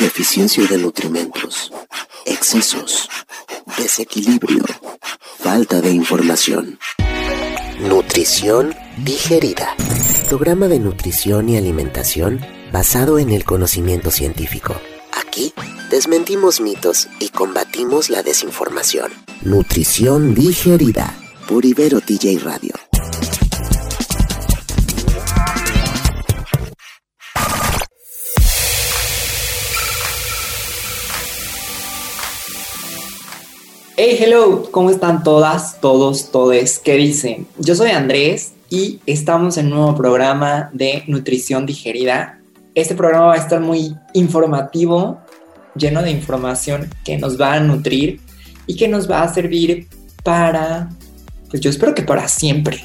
deficiencia de nutrimentos, excesos, desequilibrio, falta de información. Nutrición digerida. Programa de nutrición y alimentación basado en el conocimiento científico. Aquí desmentimos mitos y combatimos la desinformación. Nutrición digerida por Ibero TJ Radio. Hey, hello, ¿cómo están todas, todos, todes? ¿Qué dicen? Yo soy Andrés y estamos en un nuevo programa de nutrición digerida. Este programa va a estar muy informativo, lleno de información que nos va a nutrir y que nos va a servir para, pues yo espero que para siempre.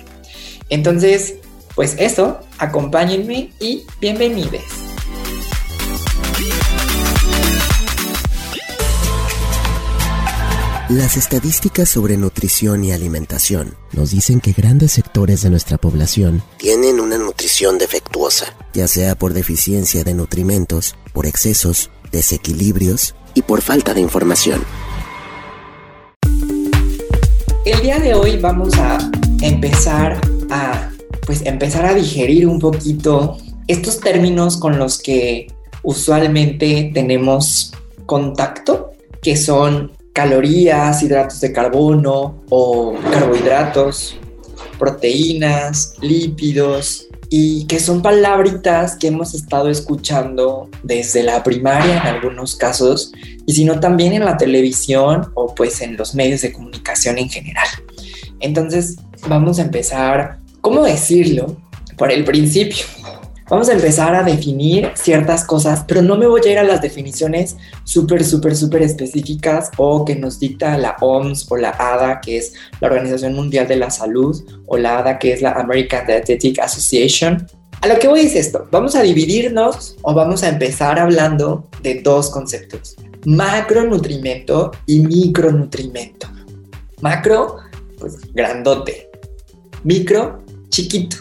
Entonces, pues eso, acompáñenme y bienvenidos. Las estadísticas sobre nutrición y alimentación nos dicen que grandes sectores de nuestra población tienen una nutrición defectuosa, ya sea por deficiencia de nutrimentos, por excesos, desequilibrios y por falta de información. El día de hoy vamos a empezar a pues empezar a digerir un poquito estos términos con los que usualmente tenemos contacto, que son calorías, hidratos de carbono o carbohidratos, proteínas, lípidos, y que son palabritas que hemos estado escuchando desde la primaria en algunos casos, y si no también en la televisión o pues en los medios de comunicación en general. Entonces vamos a empezar, ¿cómo decirlo? Por el principio. Vamos a empezar a definir ciertas cosas, pero no me voy a ir a las definiciones súper, súper, súper específicas o que nos dicta la OMS o la ADA, que es la Organización Mundial de la Salud, o la ADA, que es la American Dietetic Association. A lo que voy es esto, vamos a dividirnos o vamos a empezar hablando de dos conceptos, macronutrimento y micronutrimento. Macro, pues grandote. Micro, chiquito.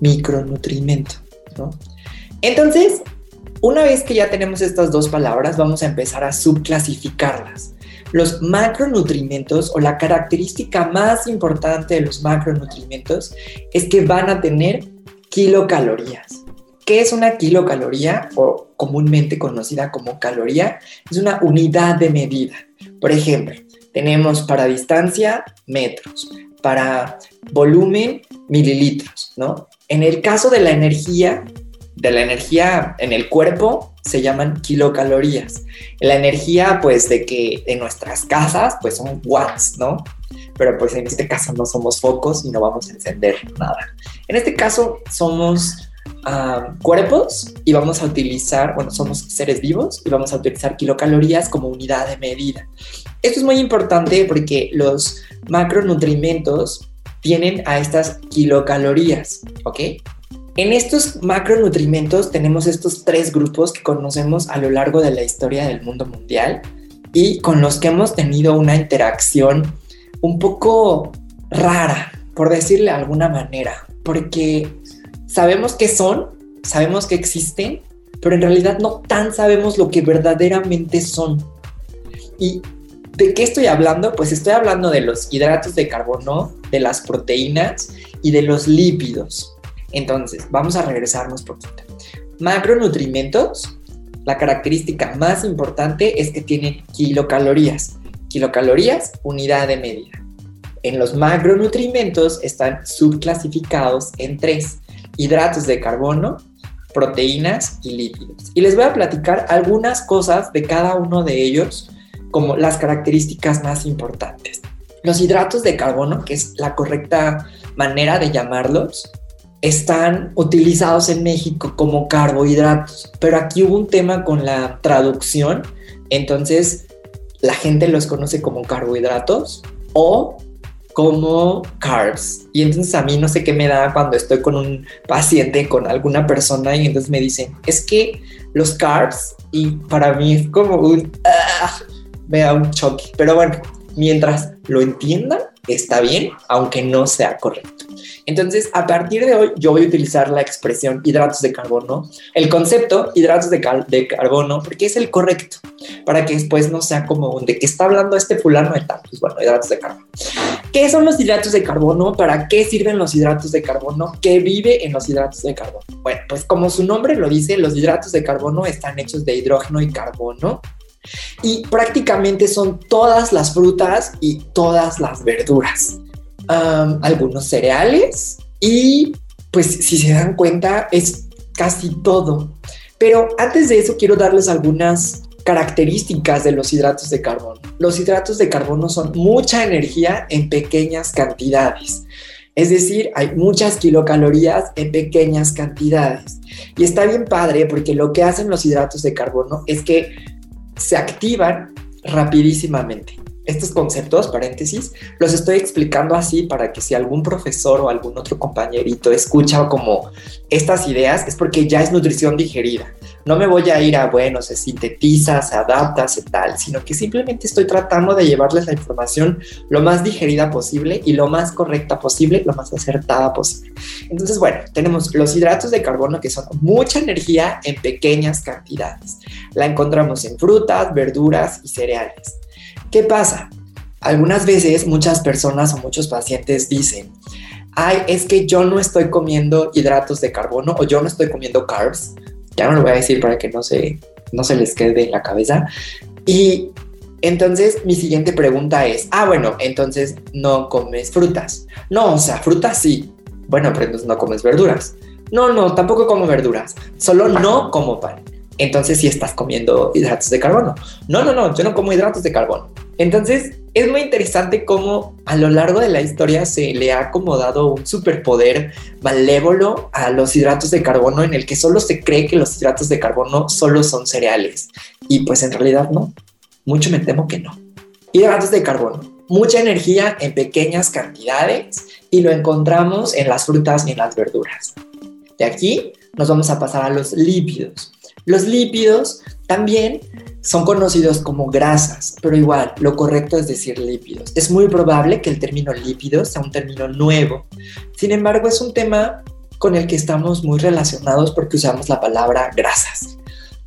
Micronutrimento. Entonces, una vez que ya tenemos estas dos palabras, vamos a empezar a subclasificarlas. Los macronutrimentos o la característica más importante de los macronutrimentos es que van a tener kilocalorías. ¿Qué es una kilocaloría o comúnmente conocida como caloría? Es una unidad de medida. Por ejemplo, tenemos para distancia metros, para volumen mililitros, ¿no? En el caso de la energía, de la energía en el cuerpo, se llaman kilocalorías. La energía, pues, de que en nuestras casas, pues, son watts, ¿no? Pero pues en este caso no somos focos y no vamos a encender nada. En este caso somos ah, cuerpos y vamos a utilizar, bueno, somos seres vivos y vamos a utilizar kilocalorías como unidad de medida. Esto es muy importante porque los macronutrimentos tienen a estas kilocalorías, ¿ok? En estos macronutrimentos tenemos estos tres grupos que conocemos a lo largo de la historia del mundo mundial y con los que hemos tenido una interacción un poco rara, por decirle de alguna manera, porque sabemos que son, sabemos que existen, pero en realidad no tan sabemos lo que verdaderamente son. Y ¿De qué estoy hablando? Pues estoy hablando de los hidratos de carbono, de las proteínas y de los lípidos. Entonces, vamos a regresarnos poquito. Macronutrimentos, la característica más importante es que tienen kilocalorías. Kilocalorías, unidad de medida. En los macronutrimentos están subclasificados en tres. Hidratos de carbono, proteínas y lípidos. Y les voy a platicar algunas cosas de cada uno de ellos como las características más importantes. Los hidratos de carbono, que es la correcta manera de llamarlos, están utilizados en México como carbohidratos, pero aquí hubo un tema con la traducción, entonces la gente los conoce como carbohidratos o como carbs. Y entonces a mí no sé qué me da cuando estoy con un paciente, con alguna persona, y entonces me dicen, es que los carbs, y para mí es como un, ah, vea un choque. Pero bueno, mientras lo entiendan, está bien, aunque no sea correcto. Entonces, a partir de hoy, yo voy a utilizar la expresión hidratos de carbono, el concepto hidratos de, de carbono, porque es el correcto, para que después no sea como un de que está hablando este fulano de tal, pues bueno, hidratos de carbono. ¿Qué son los hidratos de carbono? ¿Para qué sirven los hidratos de carbono? ¿Qué vive en los hidratos de carbono? Bueno, pues como su nombre lo dice, los hidratos de carbono están hechos de hidrógeno y carbono. Y prácticamente son todas las frutas y todas las verduras algunos cereales y pues si se dan cuenta es casi todo. Pero antes de eso quiero darles algunas características de los hidratos de carbono. Los hidratos de carbono son mucha energía en pequeñas cantidades. Es decir, hay muchas kilocalorías en pequeñas cantidades. Y está bien padre porque lo que hacen los hidratos de carbono es que se activan rapidísimamente estos conceptos, paréntesis, los estoy explicando así para que si algún profesor o algún otro compañerito escucha como estas ideas, es porque ya es nutrición digerida. No me voy a ir a, bueno, se sintetiza, se adapta, se tal, sino que simplemente estoy tratando de llevarles la información lo más digerida posible y lo más correcta posible, lo más acertada posible. Entonces, bueno, tenemos los hidratos de carbono que son mucha energía en pequeñas cantidades. La encontramos en frutas, verduras y cereales. ¿Qué pasa? Algunas veces muchas personas o muchos pacientes dicen, ay, es que yo no estoy comiendo hidratos de carbono o yo no estoy comiendo carbs. Ya no lo voy a decir para que no se, no se les quede en la cabeza. Y entonces mi siguiente pregunta es, ah, bueno, entonces no comes frutas. No, o sea, frutas sí. Bueno, pero entonces no comes verduras. No, no, tampoco como verduras. Solo no como pan entonces sí estás comiendo hidratos de carbono. No, no, no, yo no como hidratos de carbono. Entonces es muy interesante cómo a lo largo de la historia se le ha acomodado un superpoder malévolo a los hidratos de carbono en el que solo se cree que los hidratos de carbono solo son cereales. Y pues en realidad no. Mucho me temo que no. Hidratos de carbono. Mucha energía en pequeñas cantidades y lo encontramos en las frutas y en las verduras. De aquí nos vamos a pasar a los lípidos. Los lípidos también son conocidos como grasas, pero igual, lo correcto es decir lípidos. Es muy probable que el término lípidos sea un término nuevo. Sin embargo, es un tema con el que estamos muy relacionados porque usamos la palabra grasas.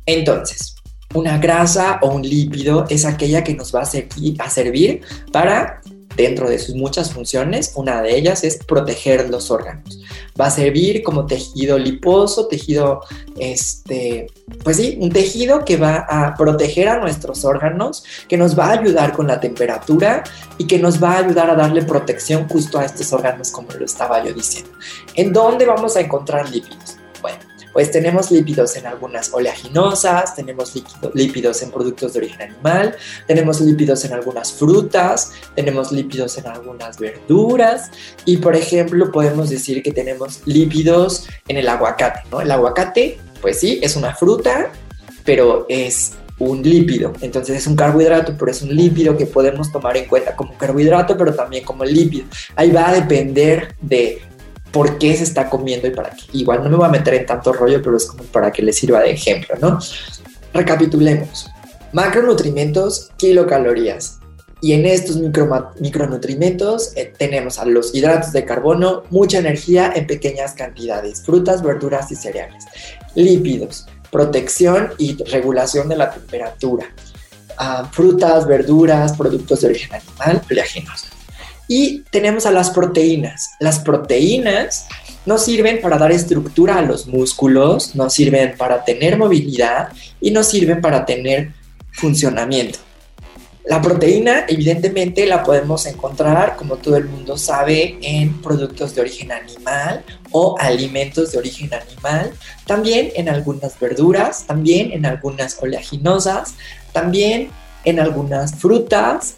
Entonces, una grasa o un lípido es aquella que nos va a, a servir para dentro de sus muchas funciones, una de ellas es proteger los órganos. Va a servir como tejido liposo, tejido, este, pues sí, un tejido que va a proteger a nuestros órganos, que nos va a ayudar con la temperatura y que nos va a ayudar a darle protección justo a estos órganos, como lo estaba yo diciendo. ¿En dónde vamos a encontrar lípidos? Pues tenemos lípidos en algunas oleaginosas, tenemos lípidos en productos de origen animal, tenemos lípidos en algunas frutas, tenemos lípidos en algunas verduras y por ejemplo podemos decir que tenemos lípidos en el aguacate, ¿no? El aguacate, pues sí, es una fruta, pero es un lípido. Entonces es un carbohidrato, pero es un lípido que podemos tomar en cuenta como carbohidrato, pero también como lípido. Ahí va a depender de por qué se está comiendo y para qué. Igual no me voy a meter en tanto rollo, pero es como para que les sirva de ejemplo, ¿no? Recapitulemos. Macronutrimentos, kilocalorías. Y en estos micronutrimentos eh, tenemos a los hidratos de carbono, mucha energía en pequeñas cantidades, frutas, verduras y cereales. Lípidos, protección y regulación de la temperatura. Ah, frutas, verduras, productos de origen animal, oleaginosas. Y tenemos a las proteínas. Las proteínas nos sirven para dar estructura a los músculos, nos sirven para tener movilidad y nos sirven para tener funcionamiento. La proteína, evidentemente, la podemos encontrar, como todo el mundo sabe, en productos de origen animal o alimentos de origen animal, también en algunas verduras, también en algunas oleaginosas, también en algunas frutas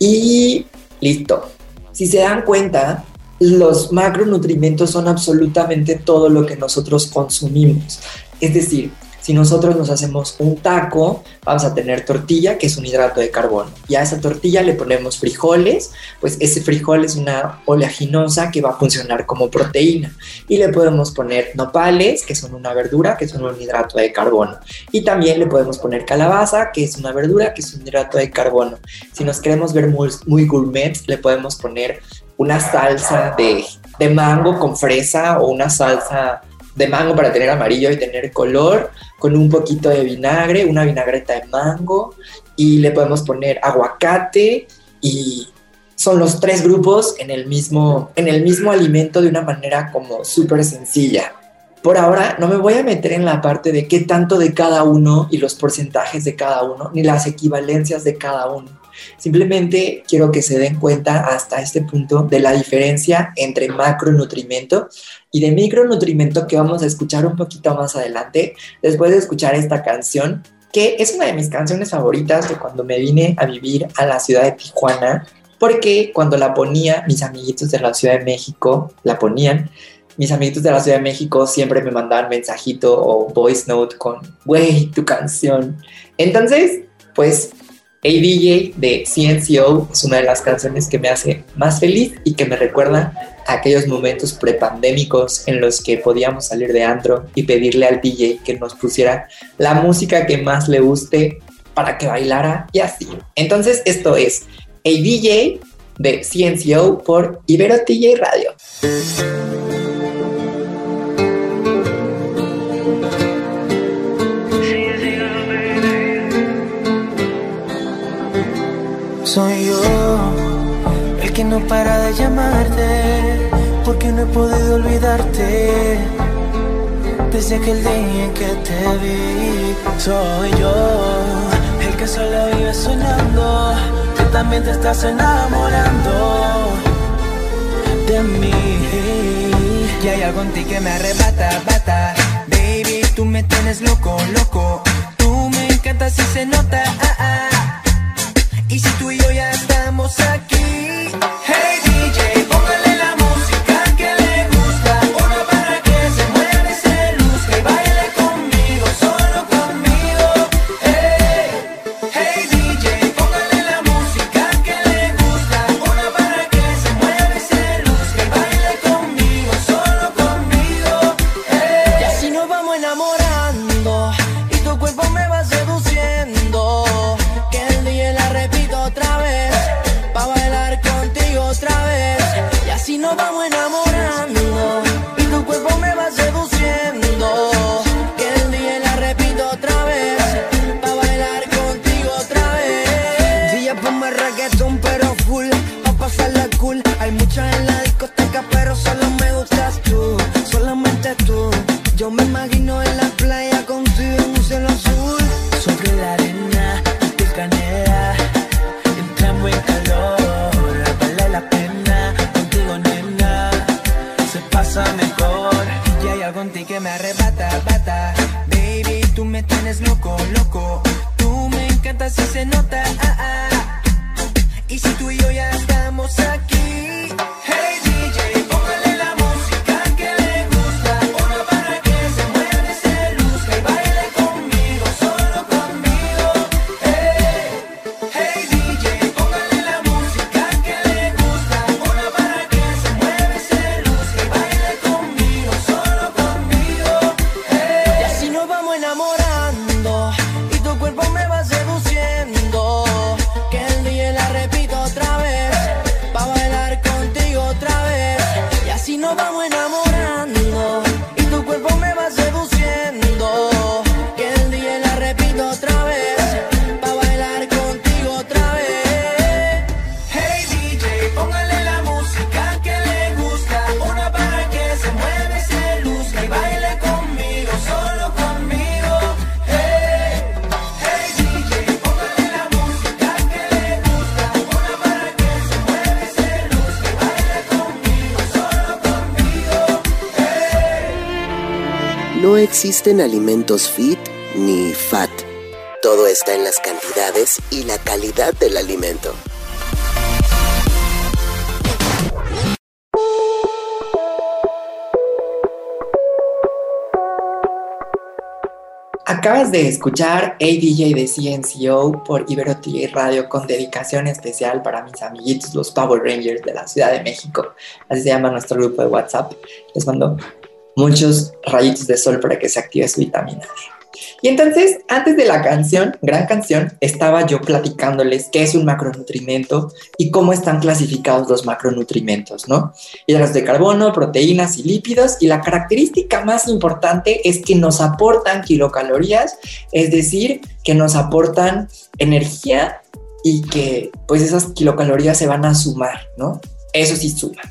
y listo. Si se dan cuenta, los macronutrientes son absolutamente todo lo que nosotros consumimos. Es decir, Si nosotros nos hacemos un taco, vamos a tener tortilla, que es un hidrato de carbono. Y a esa tortilla le ponemos frijoles, pues ese frijol es una oleaginosa que va a funcionar como proteína. Y le podemos poner nopales, que son una verdura, que son un hidrato de carbono. Y también le podemos poner calabaza, que es una verdura, que es un hidrato de carbono. Si nos queremos ver muy, muy gourmet, le podemos poner una salsa de, de mango con fresa o una salsa de mango para tener amarillo y tener color, con un poquito de vinagre, una vinagreta de mango y le podemos poner aguacate y son los tres grupos en el mismo, en el mismo alimento de una manera como súper sencilla. Por ahora no me voy a meter en la parte de qué tanto de cada uno y los porcentajes de cada uno, ni las equivalencias de cada uno. Simplemente quiero que se den cuenta hasta este punto de la diferencia entre macronutrimento y de micronutrimento que vamos a escuchar un poquito más adelante después de escuchar esta canción que es una de mis canciones favoritas de cuando me vine a vivir a la ciudad de Tijuana porque cuando la ponía mis amiguitos de la Ciudad de México la ponían mis amiguitos de la Ciudad de México siempre me mandaban mensajito o voice note con, güey, tu canción. Entonces, pues ADJ de CNCO es una de las canciones que me hace más feliz y que me recuerda a aquellos momentos prepandémicos en los que podíamos salir de antro y pedirle al DJ que nos pusiera la música que más le guste para que bailara y así. Entonces esto es ADJ de CNCO por Ibero DJ Radio. Soy yo el que no para de llamarte, porque no he podido olvidarte. Desde aquel día en que te vi, soy yo el que solo vive soñando, que también te estás enamorando de mí. Y hay algo en ti que me arrebata, bata. Baby, tú me tienes loco, loco. Tú me encantas y se nota. Ah, ah. Y tu cuerpo me No existen alimentos fit ni fat. Todo está en las cantidades y la calidad del alimento. Acabas de escuchar ADJ de CNCO por Ibero Radio con dedicación especial para mis amiguitos, los Power Rangers de la Ciudad de México. Así se llama nuestro grupo de WhatsApp. Les mando muchos rayitos de sol para que se active su vitamina D. Y entonces, antes de la canción, gran canción, estaba yo platicándoles qué es un macronutrimento y cómo están clasificados los macronutrimentos, ¿no? Hidratos de carbono, proteínas y lípidos. Y la característica más importante es que nos aportan kilocalorías, es decir, que nos aportan energía y que pues esas kilocalorías se van a sumar, ¿no? Eso sí suma.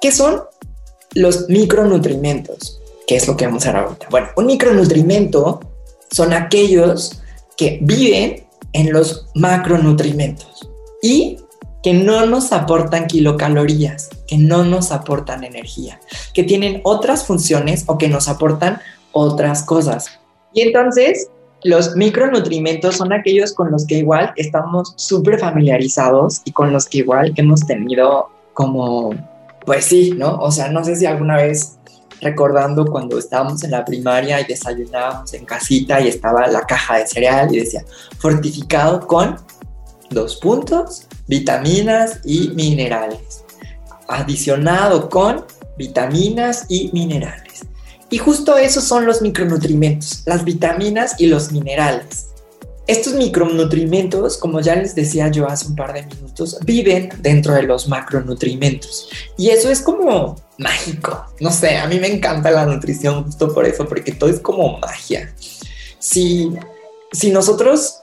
¿Qué son los micronutrimentos? ¿Qué es lo que vamos a ver ahorita? Bueno, un micronutrimento son aquellos que viven en los macronutrimentos y que no nos aportan kilocalorías, que no nos aportan energía, que tienen otras funciones o que nos aportan otras cosas. Y entonces, los micronutrimentos son aquellos con los que igual estamos súper familiarizados y con los que igual hemos tenido como, pues sí, ¿no? O sea, no sé si alguna vez recordando cuando estábamos en la primaria y desayunábamos en casita y estaba la caja de cereal y decía fortificado con dos puntos, vitaminas y minerales. Adicionado con vitaminas y minerales. Y justo esos son los micronutrientes, las vitaminas y los minerales. Estos micronutrientes, como ya les decía yo hace un par de minutos, viven dentro de los macronutrientes. Y eso es como mágico. No sé, a mí me encanta la nutrición justo por eso, porque todo es como magia. Si, si nosotros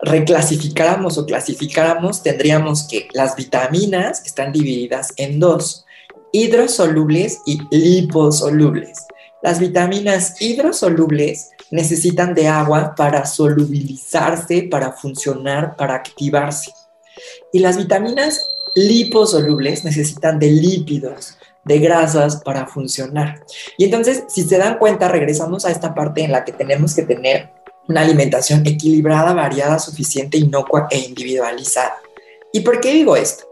reclasificáramos o clasificáramos, tendríamos que las vitaminas están divididas en dos, hidrosolubles y liposolubles. Las vitaminas hidrosolubles necesitan de agua para solubilizarse, para funcionar, para activarse. Y las vitaminas liposolubles necesitan de lípidos de grasas para funcionar. Y entonces, si se dan cuenta, regresamos a esta parte en la que tenemos que tener una alimentación equilibrada, variada, suficiente, inocua e individualizada. ¿Y por qué digo esto?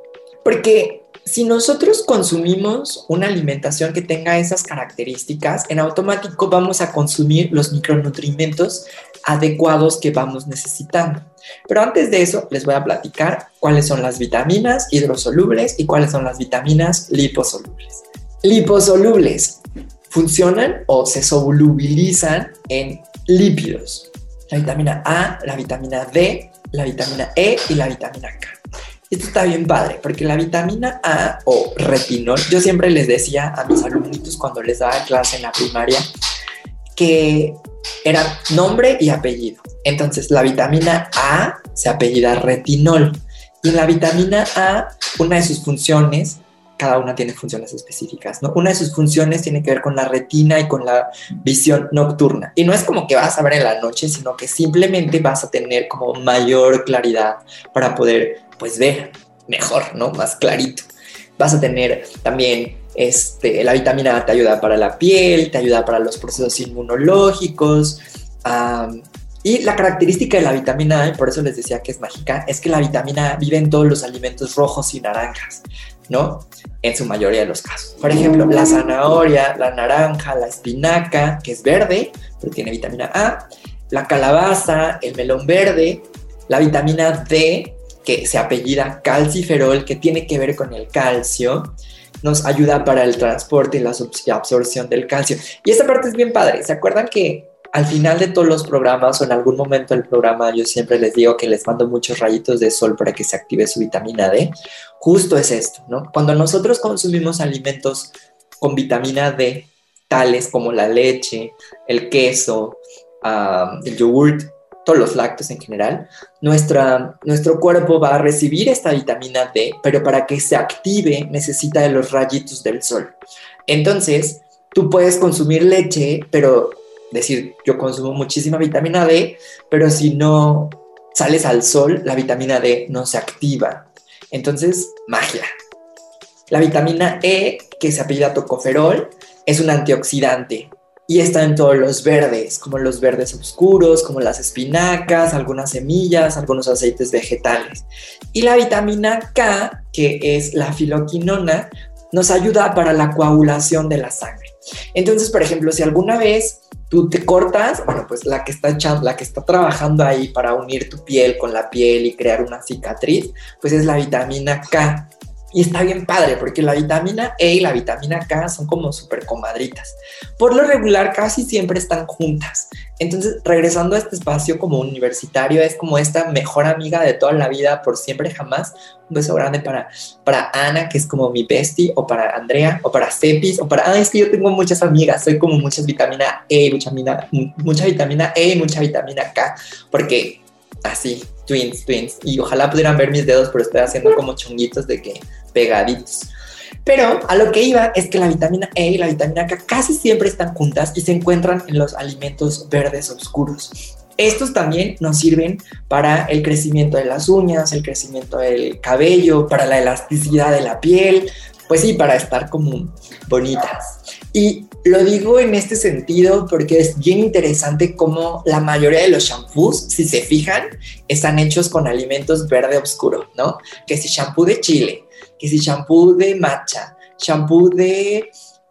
Porque si nosotros consumimos una alimentación que tenga esas características, en automático vamos a consumir los micronutrientes adecuados que vamos necesitando. Pero antes de eso, les voy a platicar cuáles son las vitaminas hidrosolubles y cuáles son las vitaminas liposolubles. Liposolubles funcionan o se solubilizan en lípidos. La vitamina A, la vitamina D, la vitamina E y la vitamina K. Esto está bien padre, porque la vitamina A o retinol, yo siempre les decía a mis alumnitos cuando les daba clase en la primaria que era nombre y apellido. Entonces, la vitamina A se apellida retinol. Y la vitamina A, una de sus funciones, cada una tiene funciones específicas, ¿no? Una de sus funciones tiene que ver con la retina y con la visión nocturna. Y no es como que vas a ver en la noche, sino que simplemente vas a tener como mayor claridad para poder, pues, ver mejor, ¿no? Más clarito. Vas a tener también este, la vitamina A te ayuda para la piel, te ayuda para los procesos inmunológicos. y la característica de la vitamina A, por eso les decía que es mágica, es que la vitamina A vive en todos los alimentos rojos y naranjas, ¿no? En su mayoría de los casos. Por ejemplo, la zanahoria, la naranja, la espinaca, que es verde, pero tiene vitamina A, la calabaza, el melón verde, la vitamina D, que se apellida calciferol, que tiene que ver con el calcio, nos ayuda para el transporte y la absorción del calcio. Y esta parte es bien padre. ¿Se acuerdan que al final de todos los programas o en algún momento del programa yo siempre les digo que les mando muchos rayitos de sol para que se active su vitamina D? Justo es esto, ¿no? Cuando nosotros consumimos alimentos con vitamina D, tales como la leche, el queso, ah, el yogurt, todos los lácteos en general, nuestra, nuestro cuerpo va a recibir esta vitamina D, pero para que se active necesita de los rayitos del sol. Entonces, tú puedes consumir leche, pero decir, yo consumo muchísima vitamina D, pero si no sales al sol, la vitamina D no se activa. Entonces, magia. La vitamina E, que se apellida tocoferol, es un antioxidante y está en todos los verdes, como los verdes oscuros, como las espinacas, algunas semillas, algunos aceites vegetales. Y la vitamina K, que es la filoquinona, nos ayuda para la coagulación de la sangre. Entonces, por ejemplo, si alguna vez tú te cortas, bueno, pues la que está echando, la que está trabajando ahí para unir tu piel con la piel y crear una cicatriz, pues es la vitamina K. Y está bien padre porque la vitamina E y la vitamina K son como súper comadritas. Por lo regular casi siempre están juntas. Entonces, regresando a este espacio como universitario, es como esta mejor amiga de toda la vida, por siempre jamás. Un beso grande para, para Ana, que es como mi bestie, o para Andrea, o para Cepis, o para... Ah, es que yo tengo muchas amigas, soy como muchas vitamina E, mucha, mucha vitamina E y mucha vitamina K, porque así, twins, twins. Y ojalá pudieran ver mis dedos, pero estoy haciendo como chunguitos de que pegaditos. Pero a lo que iba es que la vitamina E y la vitamina K casi siempre están juntas y se encuentran en los alimentos verdes oscuros. Estos también nos sirven para el crecimiento de las uñas, el crecimiento del cabello, para la elasticidad de la piel, pues sí, para estar como bonitas. Y lo digo en este sentido porque es bien interesante cómo la mayoría de los shampoos, si se fijan, están hechos con alimentos verde oscuro, ¿no? Que si shampoo de chile, que si shampoo de matcha, shampoo de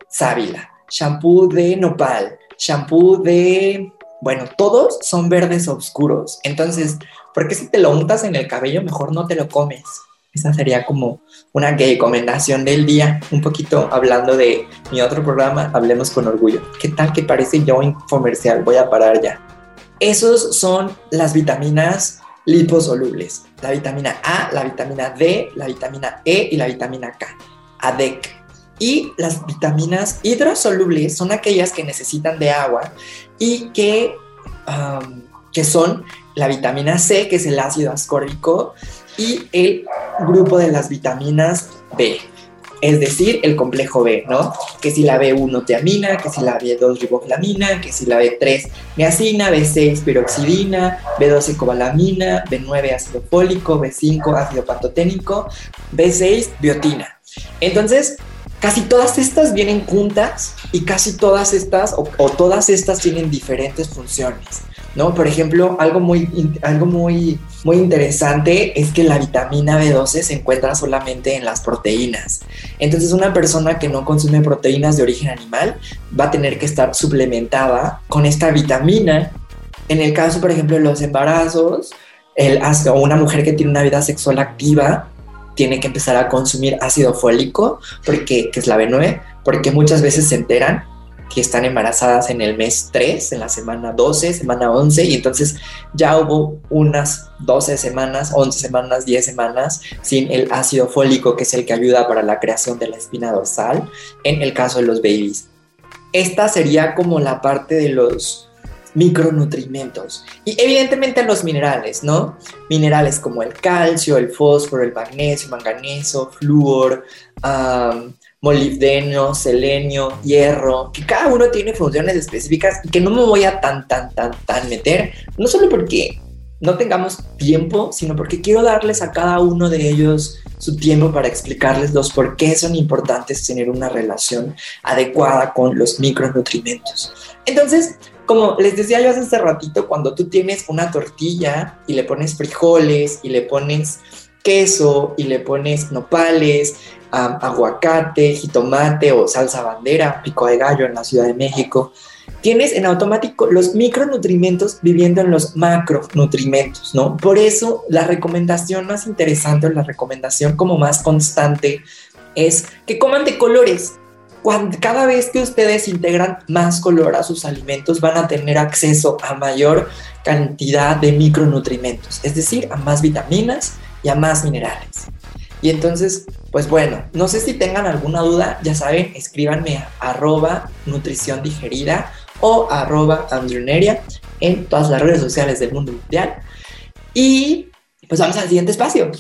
sábila, shampoo de nopal, shampoo de... Bueno, todos son verdes oscuros. Entonces, ¿por qué si te lo untas en el cabello mejor no te lo comes? Esa sería como una recomendación del día, un poquito hablando de mi otro programa, Hablemos con Orgullo. ¿Qué tal que parece yo comercial? Voy a parar ya. Esos son las vitaminas liposolubles. La vitamina A, la vitamina D, la vitamina E y la vitamina K. ADEC. Y las vitaminas hidrosolubles son aquellas que necesitan de agua y que, que son la vitamina C, que es el ácido ascórbico, y el grupo de las vitaminas B es decir, el complejo B, ¿no? Que si la B1 teamina, que si la B2 riboflamina, que si la B3 niacina, B6 piroxidina, B12 cobalamina, B9 ácido fólico, B5 ácido pantoténico, B6 biotina. Entonces, casi todas estas vienen juntas y casi todas estas o todas estas tienen diferentes funciones. ¿No? Por ejemplo, algo muy, algo muy, muy interesante es que la vitamina B12 se encuentra solamente en las proteínas. Entonces, una persona que no consume proteínas de origen animal va a tener que estar suplementada con esta vitamina. En el caso, por ejemplo, de los embarazos, el, o una mujer que tiene una vida sexual activa tiene que empezar a consumir ácido fólico, porque, que es la B9, porque muchas veces se enteran que están embarazadas en el mes 3, en la semana 12, semana 11, y entonces ya hubo unas 12 semanas, 11 semanas, 10 semanas sin el ácido fólico, que es el que ayuda para la creación de la espina dorsal, en el caso de los babies. Esta sería como la parte de los micronutrimentos y evidentemente los minerales, ¿no? Minerales como el calcio, el fósforo, el magnesio, manganeso, flúor, molibdeno, selenio, hierro, que cada uno tiene funciones específicas y que no me voy a tan, tan, tan, tan meter, no solo porque no tengamos tiempo, sino porque quiero darles a cada uno de ellos su tiempo para explicarles los por qué son importantes tener una relación adecuada con los micronutrimentos. Entonces, como les decía yo hace ratito, cuando tú tienes una tortilla y le pones frijoles y le pones queso y le pones nopales aguacate, jitomate o salsa bandera, pico de gallo en la Ciudad de México, tienes en automático los micronutrimentos viviendo en los macronutrimentos, ¿no? Por eso la recomendación más interesante o la recomendación como más constante es que coman de colores. Cada vez que ustedes integran más color a sus alimentos, van a tener acceso a mayor cantidad de micronutrimentos, es decir, a más vitaminas y a más minerales. Y entonces, pues bueno, no sé si tengan alguna duda, ya saben, escríbanme a arroba nutrición digerida o arroba en todas las redes sociales del mundo mundial. Y pues vamos al siguiente espacio.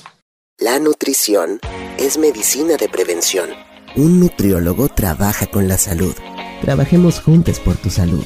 La nutrición es medicina de prevención. Un nutriólogo trabaja con la salud. Trabajemos juntos por tu salud.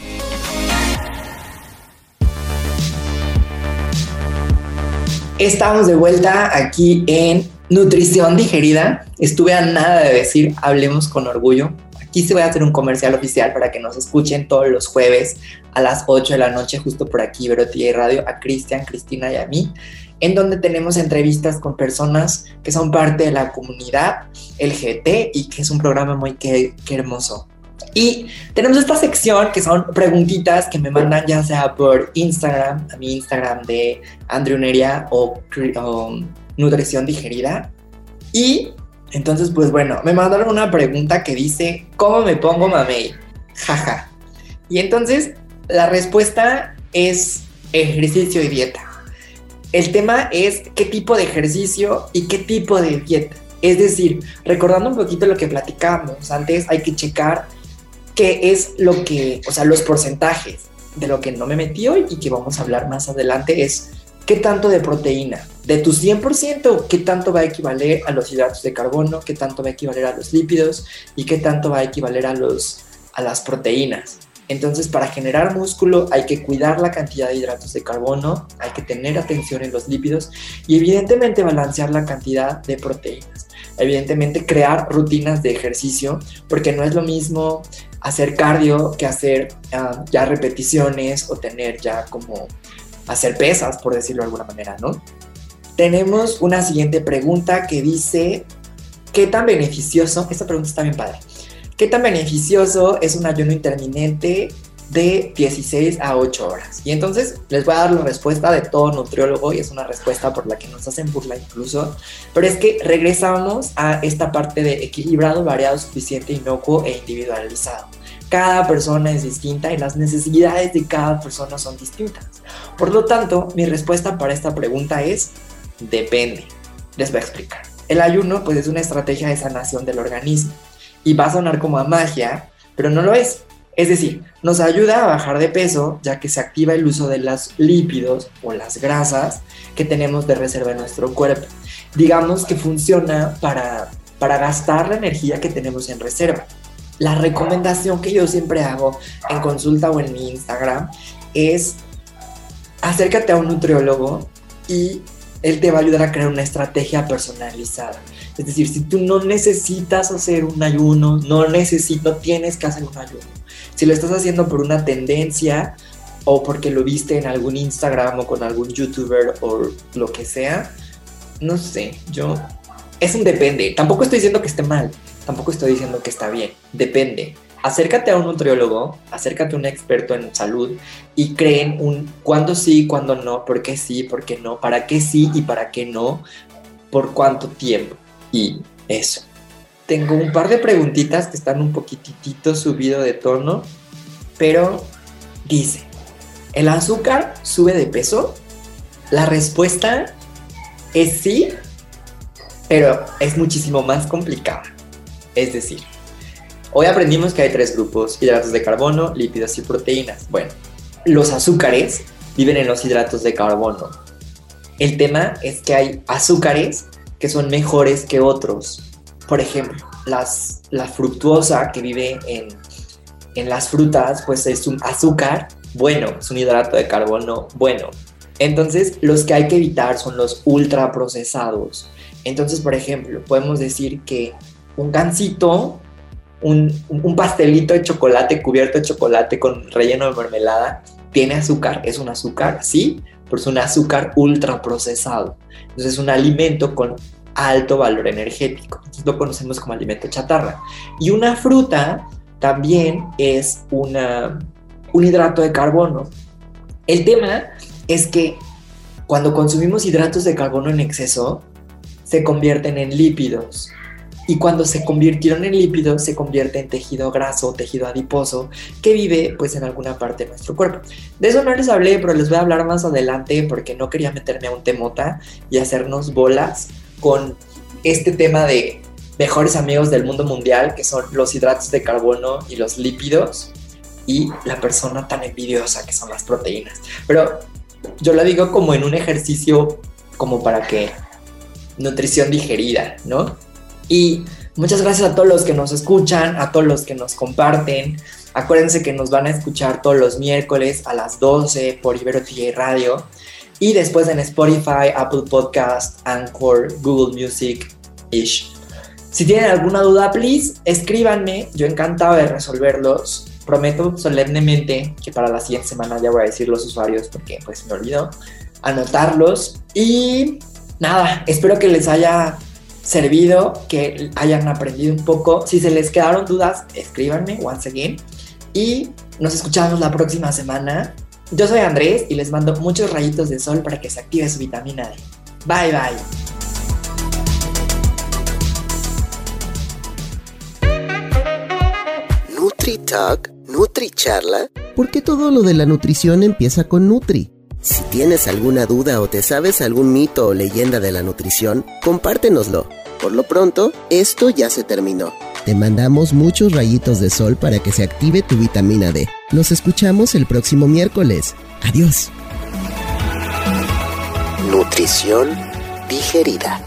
Estamos de vuelta aquí en Nutrición digerida. Estuve a nada de decir hablemos con orgullo. Aquí se voy a hacer un comercial oficial para que nos escuchen todos los jueves a las 8 de la noche, justo por aquí, Verotía y Radio, a Cristian, Cristina y a mí, en donde tenemos entrevistas con personas que son parte de la comunidad LGBT y que es un programa muy que, hermoso. Y tenemos esta sección que son preguntitas que me mandan ya sea por Instagram, a mi Instagram de Andrew Neria o, Nutrición Digerida. Y entonces, pues bueno, me mandaron una pregunta que dice, ¿cómo me pongo mamey? Jaja. Y entonces, la respuesta es ejercicio y dieta. El tema es qué tipo de ejercicio y qué tipo de dieta. Es decir, recordando un poquito lo que platicábamos antes, hay que checar qué es lo que, o sea, los porcentajes de lo que no me metí hoy y que vamos a hablar más adelante es qué tanto de proteína, de tu 100%, qué tanto va a equivaler a los hidratos de carbono, qué tanto va a equivaler a los lípidos y qué tanto va a equivaler a, los, a las proteínas. Entonces, para generar músculo hay que cuidar la cantidad de hidratos de carbono, hay que tener atención en los lípidos y evidentemente balancear la cantidad de proteínas. Evidentemente crear rutinas de ejercicio, porque no es lo mismo hacer cardio que hacer ah, ya repeticiones o tener ya como hacer pesas, por decirlo de alguna manera, ¿no? Tenemos una siguiente pregunta que dice, ¿qué tan beneficioso? Esta pregunta está bien padre. ¿Qué tan beneficioso es un ayuno intermitente de 16 a 8 horas? Y entonces les voy a dar la respuesta de todo nutriólogo y es una respuesta por la que nos hacen burla incluso, pero es que regresamos a esta parte de equilibrado, variado, suficiente, inocuo e individualizado. Cada persona es distinta y las necesidades de cada persona son distintas. Por lo tanto, mi respuesta para esta pregunta es depende. Les voy a explicar. El ayuno pues es una estrategia de sanación del organismo y va a sonar como a magia, pero no lo es. Es decir, nos ayuda a bajar de peso ya que se activa el uso de los lípidos o las grasas que tenemos de reserva en nuestro cuerpo. Digamos que funciona para, para gastar la energía que tenemos en reserva. La recomendación que yo siempre hago en consulta o en mi Instagram es acércate a un nutriólogo y él te va a ayudar a crear una estrategia personalizada. Es decir, si tú no necesitas hacer un ayuno, no necesitas, tienes que hacer un ayuno. Si lo estás haciendo por una tendencia o porque lo viste en algún Instagram o con algún youtuber o lo que sea, no sé, yo es un depende. Tampoco estoy diciendo que esté mal, tampoco estoy diciendo que está bien, depende. Acércate a un nutriólogo, acércate a un experto en salud y creen un cuándo sí, cuándo no, por qué sí, por qué no, para qué sí y para qué no, por cuánto tiempo. Y eso. Tengo un par de preguntitas que están un poquitito subido de tono, pero dice, ¿el azúcar sube de peso? La respuesta es sí, pero es muchísimo más complicada. Es decir, hoy aprendimos que hay tres grupos, hidratos de carbono, lípidos y proteínas. Bueno, los azúcares viven en los hidratos de carbono. El tema es que hay azúcares que son mejores que otros. Por ejemplo, las, la fructuosa que vive en, las frutas, pues es un azúcar bueno, es un hidrato de carbono bueno. Entonces, los que hay que evitar son los ultraprocesados. Entonces, por ejemplo, podemos decir que un gansito, un, un, pastelito de chocolate cubierto de chocolate con relleno de mermelada, tiene azúcar, es un azúcar, sí, pero es un azúcar ultraprocesado. Entonces, es un alimento con alto valor energético. Lo conocemos como alimento chatarra. Y una fruta también es un hidrato de carbono. El tema es que cuando consumimos hidratos de carbono en exceso, se convierten en lípidos. Y cuando se convirtieron en lípidos, se convierte en tejido graso, tejido adiposo, que vive pues en alguna parte de nuestro cuerpo. De eso no les hablé, pero les voy a hablar más adelante porque no quería meterme a un temota y hacernos bolas con este tema de mejores amigos del mundo mundial, que son los hidratos de carbono y los lípidos, y la persona tan envidiosa que son las proteínas. Pero yo lo digo como en un ejercicio como para que nutrición digerida, ¿no? Y muchas gracias a todos los que nos escuchan, a todos los que nos comparten. Acuérdense que nos van a escuchar todos los miércoles a las 12 por Ibero TJ Radio. Y después en Spotify, Apple Podcast, Anchor, Google Music, ish. Si tienen alguna duda, please, escríbanme. Yo encantado de resolverlos. Prometo solemnemente que para la siguiente semana ya voy a decir los usuarios porque pues me olvido anotarlos. Y nada, espero que les haya servido, que hayan aprendido un poco. Si se les quedaron dudas, escríbanme once again. Y nos escuchamos la próxima semana. Yo soy Andrés y les mando muchos rayitos de sol para que se active su vitamina D. Bye bye. NutriTalk, NutriCharla. ¿Por qué todo lo de la nutrición empieza con Nutri? Si tienes alguna duda o te sabes algún mito o leyenda de la nutrición, compártenoslo. Por lo pronto, esto ya se terminó. Te mandamos muchos rayitos de sol para que se active tu vitamina D. Nos escuchamos el próximo miércoles. Adiós. Nutrición digerida.